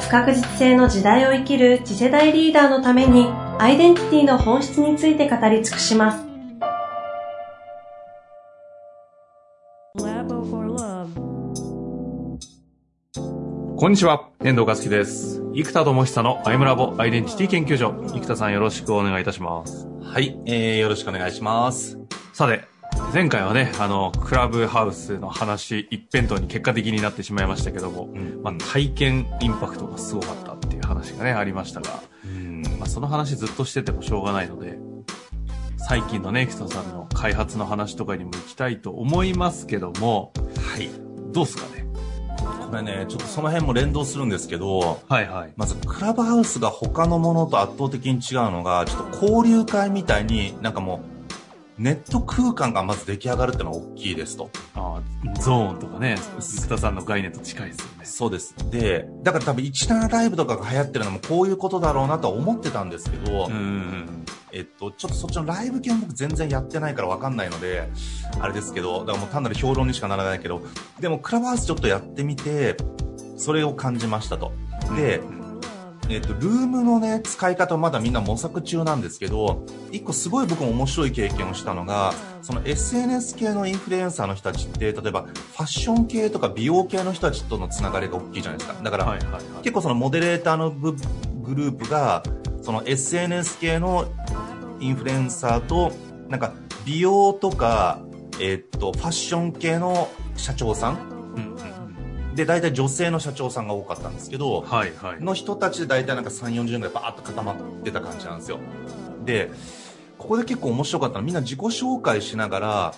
不確実性の時代を生きる次世代リーダーのためにアイデンティティの本質について語り尽くします。こんにちは、遠藤和樹です。生田智久のアイムラボアイデンティティ研究所。生田さんよろしくお願いいたします。はい、えー、よろしくお願いします。さて、前回はね、あの、クラブハウスの話一辺倒に結果的になってしまいましたけども、うん、まあ、体験インパクトがすごかったっていう話がね、ありましたが、うん、まあ、その話ずっとしててもしょうがないので、最近のね、キトさんの開発の話とかにも行きたいと思いますけども、はい。どうすかね？これね、ちょっとその辺も連動するんですけど、はいはい。まず、クラブハウスが他のものと圧倒的に違うのが、ちょっと交流会みたいになんかもう、ネット空間がまず出来上がるってのは大きいですと。ああ、ゾーンとかね、生田さんの概念と近いですよね。そうです。で、だから多分17ライブとかが流行ってるのもこういうことだろうなとは思ってたんですけど、うん。えっと、ちょっとそっちのライブ系も僕全然やってないからわかんないので、あれですけど、だからもう単なる評論にしかならないけど、でもクラブハウスちょっとやってみて、それを感じましたと。で、うんえっ、と、ルームのね、使い方まだみんな模索中なんですけど、一個すごい僕も面白い経験をしたのが、その SNS 系のインフルエンサーの人たちって、例えばファッション系とか美容系の人たちとのつながりが大きいじゃないですか。だから、はいはいはい、結構そのモデレーターのグループが、その SNS 系のインフルエンサーと、なんか美容とか、えっ、と、ファッション系の社長さんで、大体女性の社長さんが多かったんですけど、はいはい。の人たちで大体なんか3、40人ぐらいバーッと固まってた感じなんですよ。で、ここで結構面白かったのはみんな自己紹介しながら、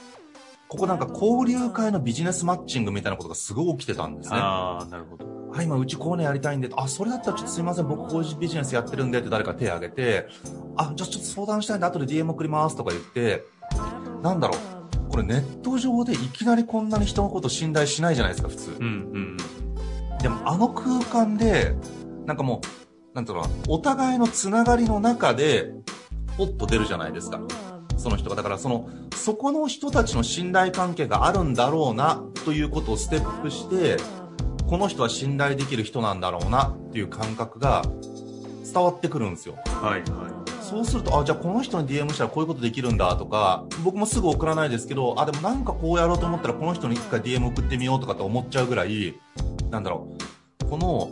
ここなんか交流会のビジネスマッチングみたいなことがすごい起きてたんですね。ああ、なるほど。はい、今うちこういうのやりたいんで、あ、それだったらちょっとすいません、僕こういうビジネスやってるんでって誰か手を挙げて、あ、じゃあちょっと相談したいんで後で DM 送りますとか言って、なんだろう。これネット上でいきなりこんなに人のこと信頼しないじゃないですか、普通。うんうん。でもあの空間で、なんかもう、なんていうのお互いのつながりの中で、ポッと出るじゃないですか。その人が。だからその、そこの人たちの信頼関係があるんだろうな、ということをステップして、この人は信頼できる人なんだろうな、っていう感覚が伝わってくるんですよ。はいはい。そうすると、あ、じゃあこの人に DM したらこういうことできるんだとか、僕もすぐ送らないですけど、あ、でもなんかこうやろうと思ったらこの人に一回 DM 送ってみようとかって思っちゃうぐらい、なんだろう、この、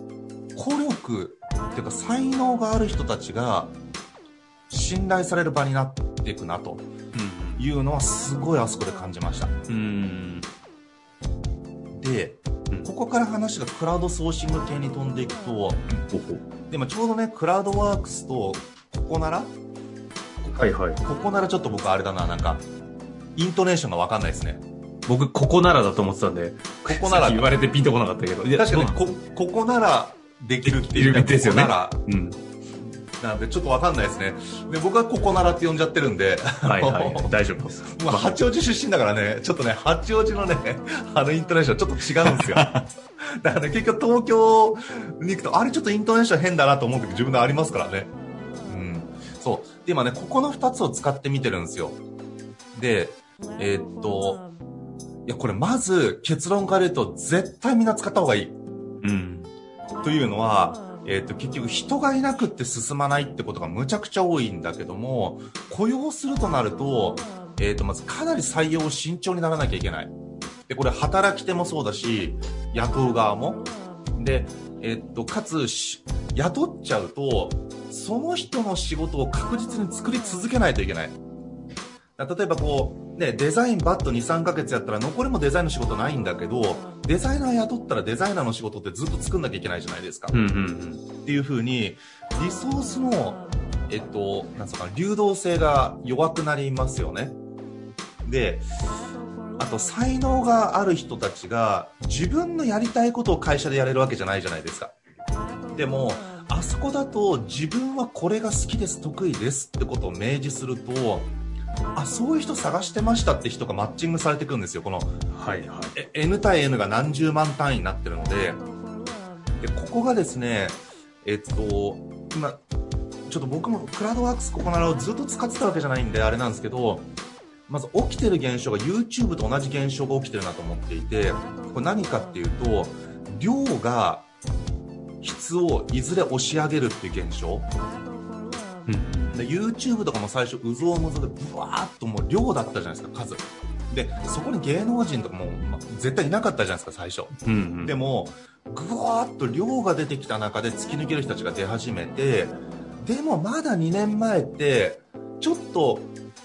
効力っていうか才能がある人たちが信頼される場になっていくなと。いうのはすごいあそこで感じました。うん。で、ここから話がクラウドソーシング系に飛んでいくと、でもちょうどね、クラウドワークスとここなら？はいはい。ここならちょっと僕あれだな、なんか、イントネーションがわかんないですね。僕、ここならだと思ってたんで、ここなら。言われてピンとこなかったけど。確かに、こ、ここならできるっていう、ね。ですよね。ここなら。うん。なんで、ちょっとわかんないですね。で、僕はここならって呼んじゃってるんで。はいはい、大丈夫です。まあ、八王子出身だからね、ちょっとね、八王子のね、あのイントネーションちょっと違うんですよ。だからね、結局東京に行くと、あれちょっとイントネーション変だなと思う時自分でありますからね。そう。で、今ね、ここの2つを使ってみてるんですよ。で、えー、っと、いや、これまず結論から言うと、絶対みんな使った方がいい。うん。というのは、えー、っと、結局人がいなくって進まないってことがむちゃくちゃ多いんだけども、雇用するとなると、えー、っと、まずかなり採用慎重にならなきゃいけない。で、これ働き手もそうだし、雇う側も。で、えっと、かつ、雇っちゃうと、その人の仕事を確実に作り続けないといけない。例えばこう、ね、デザインバッと2、3ヶ月やったら残りもデザインの仕事ないんだけど、デザイナー雇ったらデザイナーの仕事ってずっと作んなきゃいけないじゃないですか。うんうんうん、っていう風に、リソースの、えっと、なんすか、流動性が弱くなりますよね。で、あと才能がある人たちが自分のやりたいことを会社でやれるわけじゃないじゃないですか。でも、あそこだと自分はこれが好きです、得意ですってことを明示すると、あ、そういう人探してましたって人がマッチングされてくるんですよ。この、はいはい。N 対 N が何十万単位になってるので、で、ここがですね、えっと、今、ちょっと僕もクラウドワークスここならをずっと使ってたわけじゃないんであれなんですけど、まず起きてる現象が YouTube と同じ現象が起きてるなと思っていて、これ何かっていうと、量が質をいずれ押し上げるっていう現象。うん、で YouTube とかも最初、うぞうむぞでブワーっともう量だったじゃないですか、数。で、そこに芸能人とかも、ま絶対いなかったじゃないですか、最初。うんうん、でも、ぐわーっと量が出てきた中で突き抜ける人たちが出始めて、でもまだ2年前って、ちょっと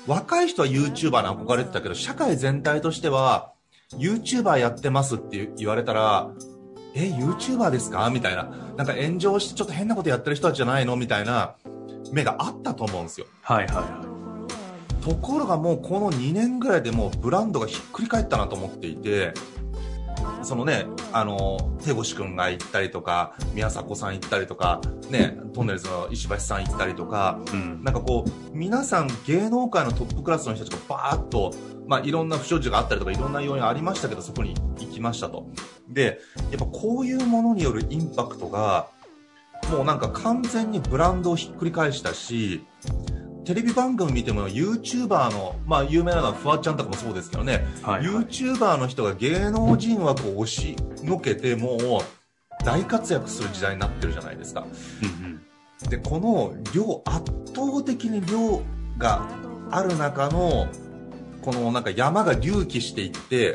若い人は YouTuber に憧れてたけど、社会全体としては、YouTuber やってますって言われたら、え、YouTuber ですか？みたいな。なんか炎上してちょっと変なことやってる人たちじゃないの？みたいな目があったと思うんですよ。はいはいはい。ところがもうこの2年ぐらいでもうブランドがひっくり返ったなと思っていて、そのね、あの、手越くんが行ったりとか、宮迫さん行ったりとか、ね、トンネルズの石橋さん行ったりとか、うん、なんかこう、皆さん芸能界のトップクラスの人たちがバーッと、まあいろんな不祥事があったりとかいろんな要因ありましたけど、そこに行きましたと。で、やっぱこういうものによるインパクトが、もうなんか完全にブランドをひっくり返したし、テレビ番組見ても YouTuber の、まあ有名なのはフワちゃんとかもそうですけどね、はいはい、YouTuber の人が芸能人枠を押しのけてもう大活躍する時代になってるじゃないですか。うんうん、で、この量、圧倒的に量がある中の、このなんか山が隆起していって、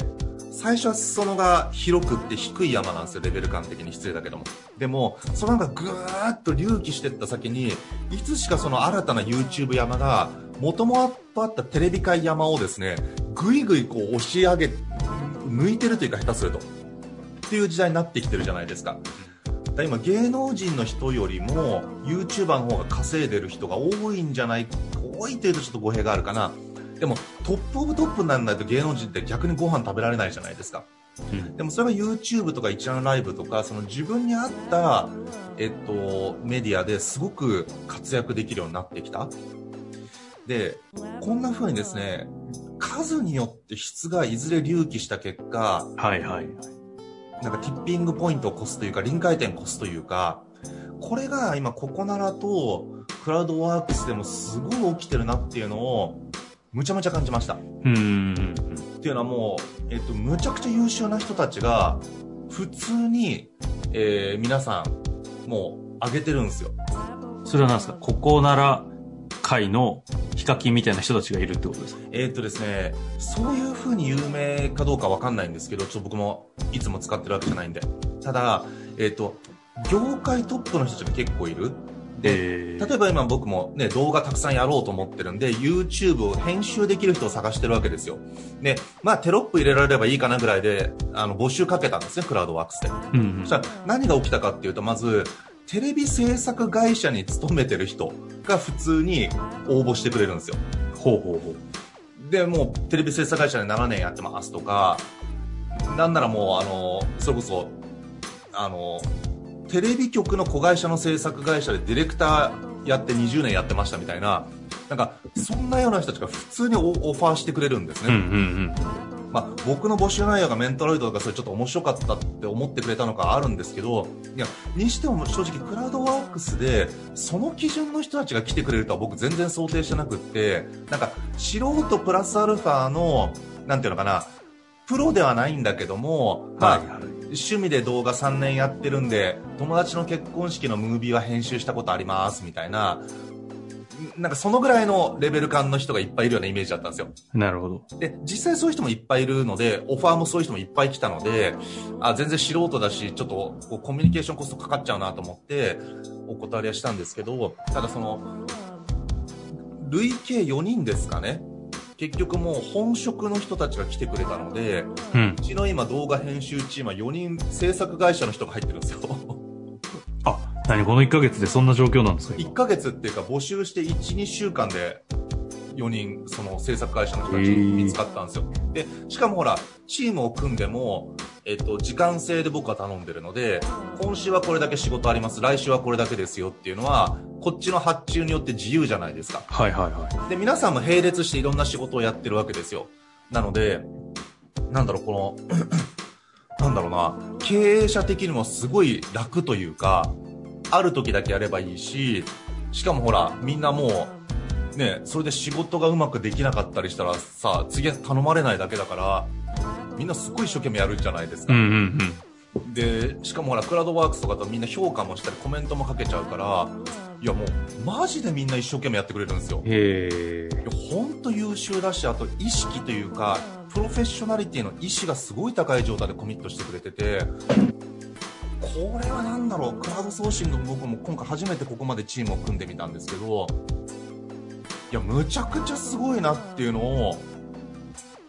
最初は裾野が広くって低い山なんですよ、レベル感的に失礼だけども。でも、そのなんかぐーっと隆起してった先に、いつしかその新たな YouTube 山が、もともとあったテレビ界山をですね、ぐいぐいこう押し上げ、抜いてるというか下手すると。っていう時代になってきてるじゃないですか。だ今芸能人の人よりも YouTuber の方が稼いでる人が多いんじゃない多いというとちょっと語弊があるかなでもトップオブトップにならないと芸能人って逆にご飯食べられないじゃないですか。うん、でもそれが YouTube とか一覧ライブとかその自分に合った、えっと、メディアですごく活躍できるようになってきた。で、こんな風にですね、数によって質がいずれ隆起した結果、はいはい。なんかティッピングポイントを越すというか、臨界点を越すというか、これが今ココナラとクラウドワークスでもすごい起きてるなっていうのをむちゃむちゃ感じました。うん。っていうのはもう、えっと、むちゃくちゃ優秀な人たちが、普通に、えー、皆さん、もう、上げてるんですよ。それは何ですか？ここなら会のヒカキンみたいな人たちがいるってことですか？えー、っとですね、そういう風に有名かどうかわかんないんですけど、ちょっと僕もいつも使ってるわけじゃないんで。ただ、えー、っと、業界トップの人たちが結構いる。で、例えば今僕もね、動画たくさんやろうと思ってるんで、YouTube を編集できる人を探してるわけですよ。で、まあテロップ入れられればいいかなぐらいで、あの、募集かけたんですね、クラウドワークスで。うん、うん、そしたら何が起きたかっていうと、まず、テレビ制作会社に勤めてる人が普通に応募してくれるんですよ。ほうほうほう。で、もうテレビ制作会社で7年やってますとか、なんならもう、あの、それこそ、あの、テレビ局の子会社の制作会社でディレクターやって20年やってましたみたいな、なんか、そんなような人たちが普通にオファーしてくれるんですね。うんうんうんまあ、僕の募集内容がメンタロイドとかそれちょっと面白かったって思ってくれたのかあるんですけど、いや、にしても正直クラウドワークスで、その基準の人たちが来てくれるとは僕全然想定してなくって、なんか、素人プラスアルファの、なんていうのかな、プロではないんだけども、まあ、はい趣味で動画3年やってるんで、友達の結婚式のムービーは編集したことありますみたいな、なんかそのぐらいのレベル感の人がいっぱいいるようなイメージだったんですよ。なるほど。で、実際そういう人もいっぱいいるので、オファーもそういう人もいっぱい来たので、あ、全然素人だし、ちょっとこうコミュニケーションコストかかっちゃうなと思って、お断りはしたんですけど、ただその、累計4人ですかね。結局もう本職の人たちが来てくれたので、うん、うちの今動画編集チームは4人制作会社の人が入ってるんですよ。あ、何この1ヶ月でそんな状況なんですか ?1 ヶ月っていうか募集して1、2週間で4人、その制作会社の人たち見つかったんですよ。で、しかもほら、チームを組んでも、えっと、時間制で僕は頼んでるので、今週はこれだけ仕事あります、来週はこれだけですよっていうのは、こっちの発注によって自由じゃないですか。はいはいはい。で、皆さんも並列していろんな仕事をやってるわけですよ。なので、なんだろう、この なんだろうな、経営者的にもすごい楽というか、ある時だけやればいいし、しかもほら、みんなもう、ね、それで仕事がうまくできなかったりしたらさ、次は頼まれないだけだから、みんなすごい一生懸命やるんじゃないですか。うんうんうん、で、しかもほら、クラウドワークスとかとみんな評価もしたりコメントもかけちゃうから、いやもう、マジでみんな一生懸命やってくれるんですよ。へえ。ほんと優秀だし、あと意識というか、プロフェッショナリティの意志がすごい高い状態でコミットしてくれてて、これは何だろう、クラウドソーシング僕も今回初めてここまでチームを組んでみたんですけど、いや、むちゃくちゃすごいなっていうのを、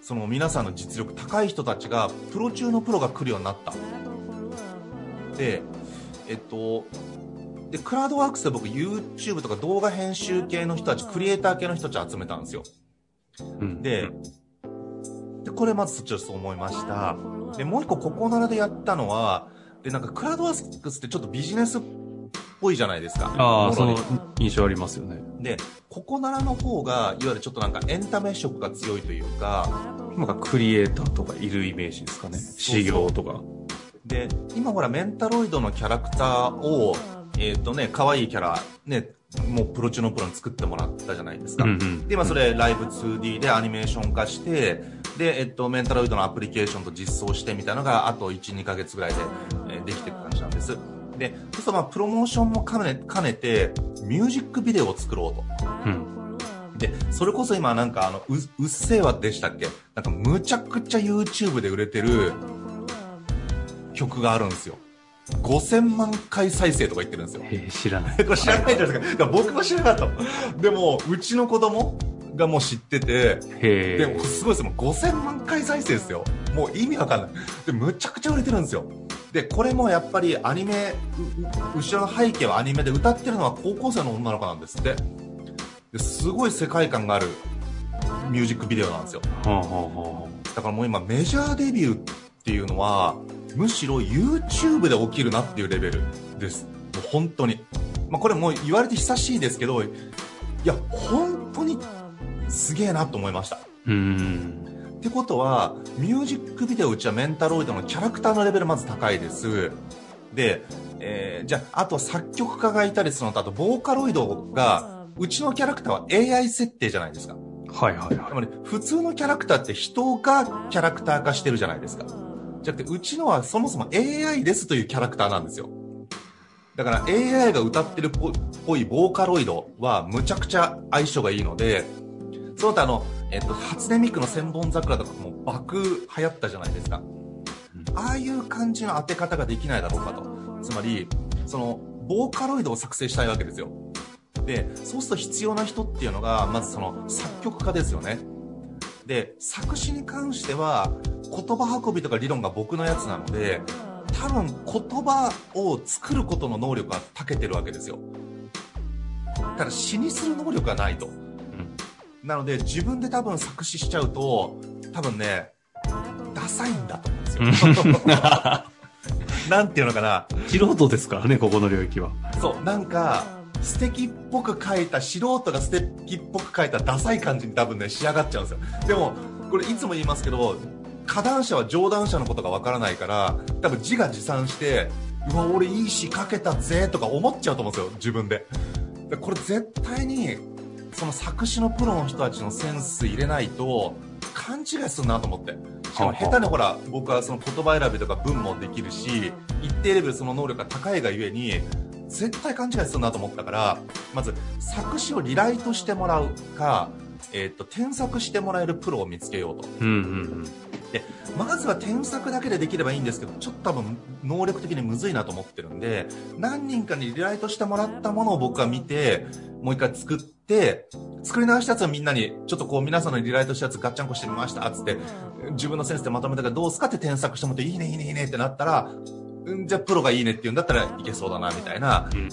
その皆さんの実力高い人たちが、プロ中のプロが来るようになった。で、えっと、で、クラウドワークスで僕 YouTube とか動画編集系の人たち、クリエイター系の人たち集めたんですよ。うん、で、で、これまずそっちはそう思いました。で、もう一個ここならでやったのは、で、なんかクラウドワークスってちょっとビジネスっぽいじゃないですか。ああ、その印象ありますよね。で、ここならの方が、いわゆるちょっとなんかエンタメ色が強いというか、なんかクリエイターとかいるイメージですかね。修行とか。で、今ほらメンタロイドのキャラクターを、えっ、ー、とね、可愛いキャラ、ね、もうプロ中のプロに作ってもらったじゃないですか。うんうん、で、今それライブ 2D でアニメーション化して、で、えっと、メンタロイドのアプリケーションと実装してみたいなのが、あと1、2ヶ月ぐらいで、えー、できていく感じなんです。で、そうするとまあ、プロモーションも兼ね、兼ねて、ミュージックビデオを作ろうと。うん。で、それこそ今なんかあの、う、うっせぇわでしたっけ？なんかむちゃくちゃ YouTube で売れてる曲があるんですよ。5000万回再生とか言ってるんですよ。え知らない。これ知らないじゃないですか。僕も知らなかった。でも、うちの子供がもう知ってて、でもすごいですもう5000万回再生ですよ。もう意味わかんない。で、むちゃくちゃ売れてるんですよ。で、これもやっぱりアニメ、後ろの背景はアニメで歌ってるのは高校生の女の子なんですって。ですごい世界観があるミュージックビデオなんですよ。だからもう今メジャーデビューっていうのは、むしろ YouTube で起きるなっていうレベルです。もう本当に。まあ、これもう言われて久しいですけど、いや、本当にすげえなと思いました。うんってことは、ミュージックビデオうちはメンタロイドのキャラクターのレベルまず高いです。で、えー、じゃあ、あと作曲家がいたりするのと、あとボーカロイドが、うちのキャラクターは AI 設定じゃないですか。はいはいはい。つまり、普通のキャラクターって人がキャラクター化してるじゃないですか。じゃなくて、うちのはそもそも AI ですというキャラクターなんですよ。だから AI が歌ってるっぽいボーカロイドはむちゃくちゃ相性がいいので、その他あの、えっと、初音ミクの千本桜とかも爆流行ったじゃないですか。ああいう感じの当て方ができないだろうかと。つまり、その、ボーカロイドを作成したいわけですよ。で、そうすると必要な人っていうのが、まずその作曲家ですよね。で、作詞に関しては、言葉運びとか理論が僕のやつなので、多分言葉を作ることの能力が長けてるわけですよ。ただ詩にする能力がないと。うん、なので自分で多分作詞しちゃうと、多分ね、ダサいんだと思うんですよ。なんていうのかな。素人ですからね、ここの領域は。そう、なんか、素敵っぽく書いた、素人が素敵っぽく書いたダサい感じに多分ね、仕上がっちゃうんですよ。でも、これいつも言いますけど、花壇者は上段者のことがわからないから多分自画自賛してうわ俺いい詩書けたぜとか思っちゃうと思うんですよ自分ででこれ絶対にその作詞のプロの人たちのセンス入れないと勘違いするなと思って。しかも下手にほら僕はその言葉選びとか文もできるし一定レベルその能力が高いがゆえに絶対勘違いするなと思ったからまず作詞をリライトしてもらうかえーと、添削してもらえるプロを見つけようと、うんうんうんでまずは添削だけでできればいいんですけどちょっと多分能力的にむずいなと思ってるんで何人かにリライトしてもらったものを僕は見てもう一回作って作り直したやつはみんなにちょっとこう皆さんのリライトしたやつガッチャンコしてみましたっつって自分のセンスでまとめたからどうすかって添削してもらっていいねいいねいいねってなったらんじゃあプロがいいねって言うんだったらいけそうだなみたいな、うん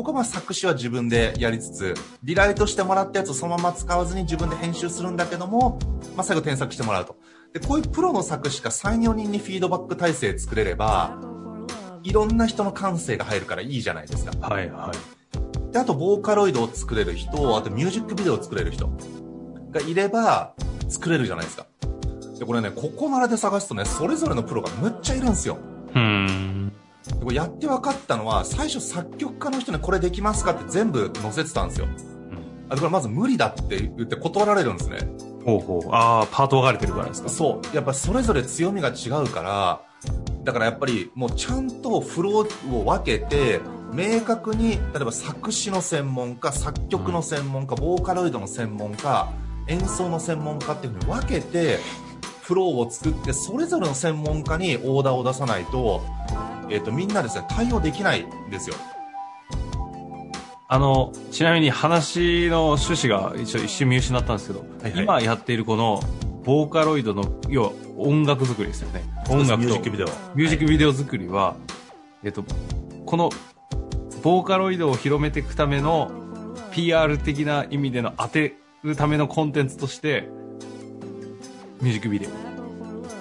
ここは作詞は自分でやりつつ、リライトしてもらったやつをそのまま使わずに自分で編集するんだけども、まあ、最後添削してもらうと。で、こういうプロの作詞家3、4人にフィードバック体制作れれば、いろんな人の感性が入るからいいじゃないですか。はいはい。で、あと、ボーカロイドを作れる人、あとミュージックビデオを作れる人がいれば、作れるじゃないですか。で、これね、ここならで探すとね、それぞれのプロがむっちゃいるんですよ。うん。でこれやって分かったのは、最初作曲家の人にこれできますかって全部載せてたんですよ。あでこれまず無理だって言って断られるんですね。ほうほう。ああ、パート分かれてるからですか？そう。やっぱそれぞれ強みが違うから、だからやっぱりもうちゃんとフローを分けて、明確に、例えば作詞の専門家、作曲の専門家、ボーカロイドの専門家、演奏の専門家っていうふうに分けて、フローを作って、それぞれの専門家にオーダーを出さないと、えっ、と、みんなですね、対応できないんですよ。あの、ちなみに話の趣旨が一応一瞬見失ったんですけど、はいはい今やっているこの、ボーカロイドの、要は音楽作りですよね。音楽とミュージックビデオ。ミュージックビデオ作りは、えっと、この、ボーカロイドを広めていくための PR 的な意味での当てるためのコンテンツとして、ミュージックビデ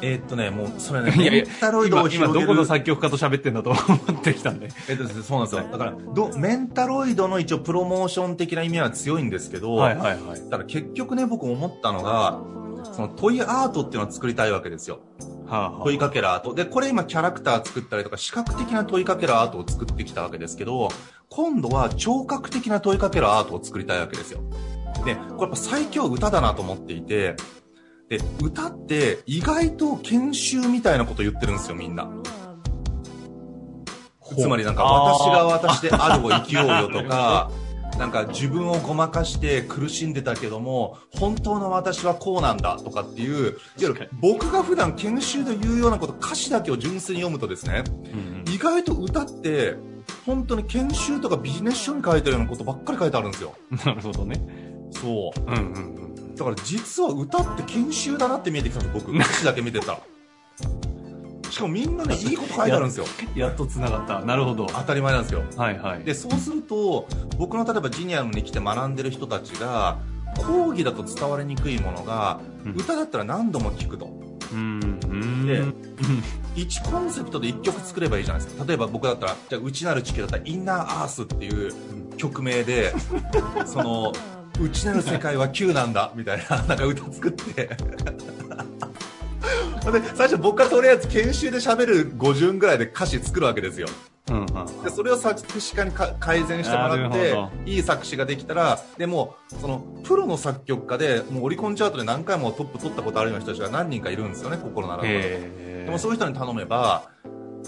えーっとね、もう、それね、オ。いやいやメンタロイド今、を今どこの作曲家と喋ってんだと思ってきたんで。えっとそうなんですよ。だから、ど、メンタロイドの一応プロモーション的な意味は強いんですけど、はいはいはい。ただ結局ね、僕思ったのが、その問いアートっていうのを作りたいわけですよ。はあはあ問いかけるアート。で、これ今キャラクター作ったりとか、視覚的な問いかけるアートを作ってきたわけですけど、今度は聴覚的な問いかけるアートを作りたいわけですよ。で、これやっぱ最強歌だなと思っていて、で、歌って意外と研修みたいなこと言ってるんですよ、みんな。つまりなんか、私が私であるを生きようよとか、なんか自分をごまかして苦しんでたけども、本当の私はこうなんだとかっていう、いわゆる僕が普段研修で言うようなこと、歌詞だけを純粋に読むとですね、うん意外と歌って、本当に研修とかビジネス書に書いてるようなことばっかり書いてあるんですよ。う んなるほどね。そう。うんうんうん。だから実は歌って研修だなって見えてきたんです僕。歌詞だけ見てたら。しかもみんなね、いいこと書いてあるんですよ。やっと繋がった。なるほど。当たり前なんですよ。はいはい。で、そうすると、僕の例えばジニアムに来て学んでる人たちが、講義だと伝わりにくいものが、うん歌だったら何度も聞くと。うん。うん。でうん1コンセプトで1曲作ればいいじゃないですか。例えば僕だったら、じゃあ、内なる地球だったら、インナーアースっていう曲名で、その、内なる世界は Q なんだ、みたいな、なんか歌作って。で、最初僕がとりあえず研修で喋る5順ぐらいで歌詞作るわけですよ。うんうん。でそれを作詞家にか改善してもらってほいい作詞ができたらでもそのプロの作曲家でもうオリコンチャートで何回もトップ取ったことあるような人たちが何人かいるんですよね心ならばでへもそういう人に頼めば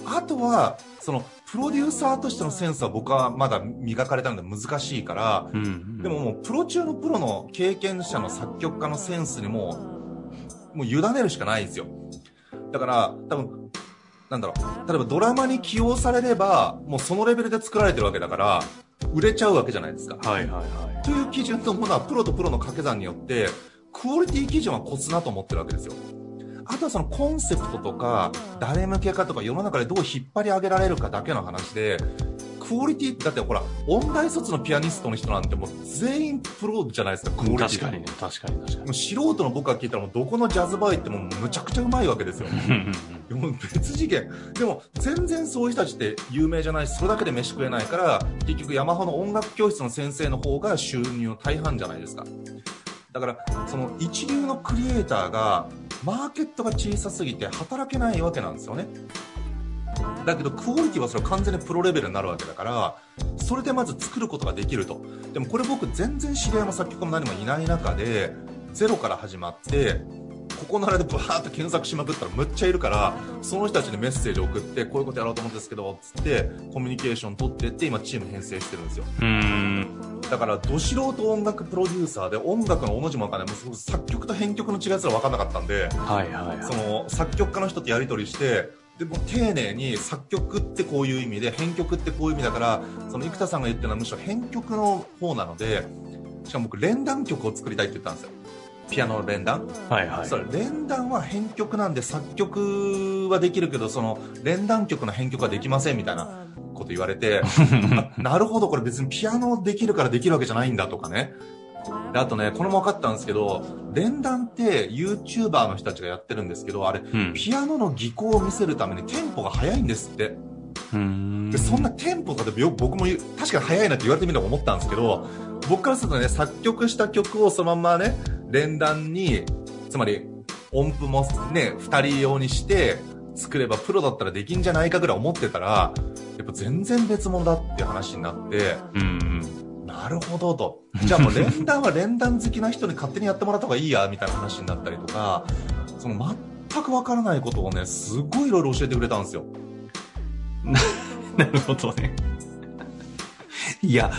あとはそのプロデューサーとしてのセンスは僕はまだ磨かれたので難しいからうんうん。でももうプロ中のプロの経験者の作曲家のセンスにももう委ねるしかないんですよだから多分なんだろう例えばドラマに起用されればもうそのレベルで作られてるわけだから売れちゃうわけじゃないですかはいはいはい。という基準のものはプロとプロの掛け算によってクオリティ基準は越すなと思ってるわけですよあとはそのコンセプトとか誰向けかとか世の中でどう引っ張り上げられるかだけの話でクオリティだってほら音大卒のピアニストの人なんてもう全員プロじゃないですかクオリティ確かにね、確かに確かもう素人の僕が聞いたらもうどこのジャズバー行ってもむちゃくちゃうまいわけですよ。もう別次元。でも全然そういう人たちって有名じゃない。しそれだけで飯食えないから結局ヤマハの音楽教室の先生の方が収入の大半じゃないですかだからその一流のクリエイターがマーケットが小さすぎて働けないわけなんですよね。だけどクオリティはそれは完全にプロレベルになるわけだからそれでまず作ることができると。でもこれ僕全然知り合いも作曲家も何もいない中でゼロから始まってここならでバーッと検索しまくったらむっちゃいるからその人たちにメッセージを送ってこういうことやろうと思うんですけどつってコミュニケーション取ってって今チーム編成してるんですよ。うん。だからど素人音楽プロデューサーで音楽のおの字もわかんないもう作曲と編曲の違いすら分かんなかったんではいはいはい。その作曲家の人とやり取りしてでも丁寧に作曲ってこういう意味で編曲ってこういう意味だからその生田さんが言ってるのはむしろ編曲の方なのでしかも僕連弾曲を作りたいって言ったんですよピアノの連弾、はいはい。それ連弾は編曲なんで作曲はできるけどその連弾曲の編曲はできませんみたいなこと言われて あなるほどこれ別にピアノできるからできるわけじゃないんだとかねであとね、これも分かったんですけど、連弾って YouTuber の人たちがやってるんですけど、あれ、うん。ピアノの技巧を見せるためにテンポが速いんですって。うんで、そんなテンポが、よ僕も確かに速いなって言われてみると思ったんですけど、僕からするとね、作曲した曲をそのまんまね、連弾に、つまり音符もね、二人用にして作ればプロだったらできんじゃないかぐらい思ってたら、やっぱ全然別物だっていう話になって、うんうん。なるほどと。じゃあもう連弾は連弾好きな人に勝手にやってもらった方がいいや、みたいな話になったりとか、その全くわからないことをね、すごいいろいろ教えてくれたんですよ。なるほどね。いや、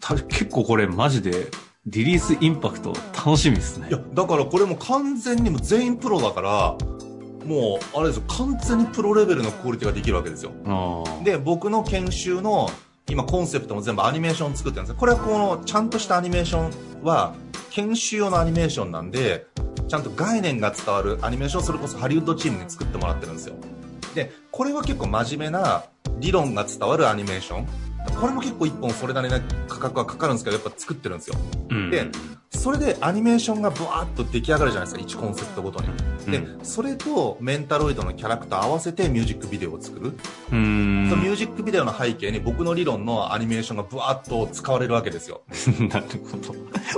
た結構これマジでリリースインパクト楽しみですねいや。、だからこれも完全にもう全員プロだから、もう、あれですよ、完全にプロレベルのクオリティができるわけですよ。で、僕の研修の、今コンセプトも全部アニメーション作ってるんですよこれはこの、ちゃんとしたアニメーションは、研修用のアニメーションなんで、ちゃんと概念が伝わるアニメーションをそれこそハリウッドチームに作ってもらってるんですよ。で、これは結構真面目な理論が伝わるアニメーション。これも結構一本それなりな価格はかかるんですけど、やっぱ作ってるんですよ。うんでそれでアニメーションがブワーッと出来上がるじゃないですか、1コンセプトごとに。で、うんそれとメンタロイドのキャラクター合わせてミュージックビデオを作る。うーん。そのミュージックビデオの背景に僕の理論のアニメーションがブワーッと使われるわけですよ。なるほど。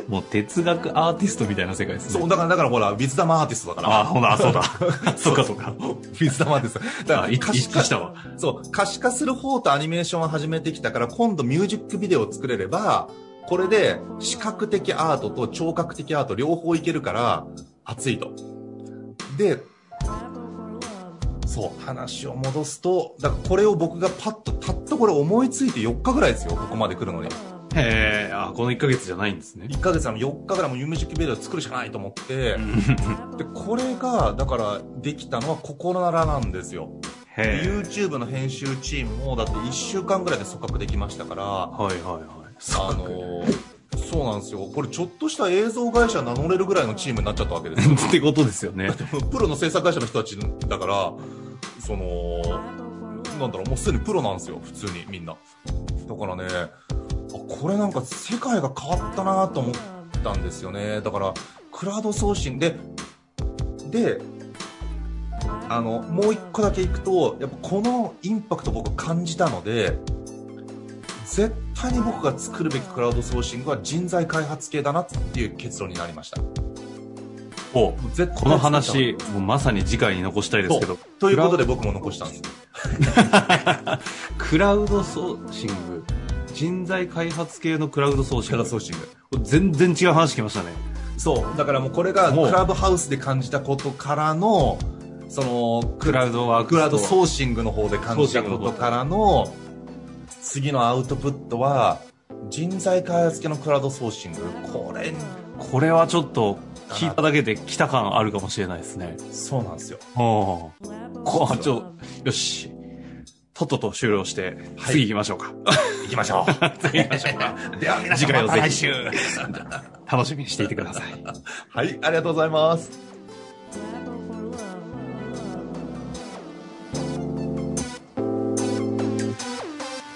もう哲学アーティストみたいな世界ですね。そう、だから、だからほら、ウィズダムアーティストだから。あ、ほら、そうだ。そうかそうか。ウィズダムアーティスト。だから、可視したわ。そう、可視化する方とアニメーションを始めてきたから、今度ミュージックビデオを作れれば、これで視覚的アートと聴覚的アート両方いけるから、熱いと。で、そう、話を戻すと、だからこれを僕がパッと、たったこれ思いついて4日ぐらいですよ、ここまで来るのに。へえ、あ、この1ヶ月じゃないんですね。1ヶ月なの4日ぐらいもうミュージックビデオ作るしかないと思って、う んで、これが、だから、できたのはここならなんですよ。YouTube の編集チームも、だって1週間ぐらいで組閣できましたから、はいはいはい。あのーそうなんですよ。これちょっとした映像会社名乗れるぐらいのチームになっちゃったわけですよ。ってことですよね。プロの制作会社の人たちだから、その、なんだろう、もうすでにプロなんですよ、普通にみんな。だからね、あこれなんか世界が変わったなと思ったんですよね。だから、クラウド送信で、で、あの、もう一個だけいくと、やっぱこのインパクト僕感じたので、絶対に僕が作るべきクラウドソーシングは人材開発系だなっていう結論になりました。おこの話、もうまさに次回に残したいですけど、ということで僕も残したんです。クラウドソーシング、人材開発系のクラウドソーシング。クラウドソーシング。全然違う話きましたね。そう。だからもうこれがクラブハウスで感じたことからの、その、クラウドワーククラウドソーシングの方で感じたことからの、次のアウトプットは、人材開発系のクラウドソーシング。これ、これはちょっと聞いただけで来た感あるかもしれないですね。そうなんですよ。おこう、ちょ、よし。とっとと終了して、はい次行きましょうか。行きましょう。次行きましょうか。では皆さん次回をぜひ。楽しみにしていてください。はい、ありがとうございます。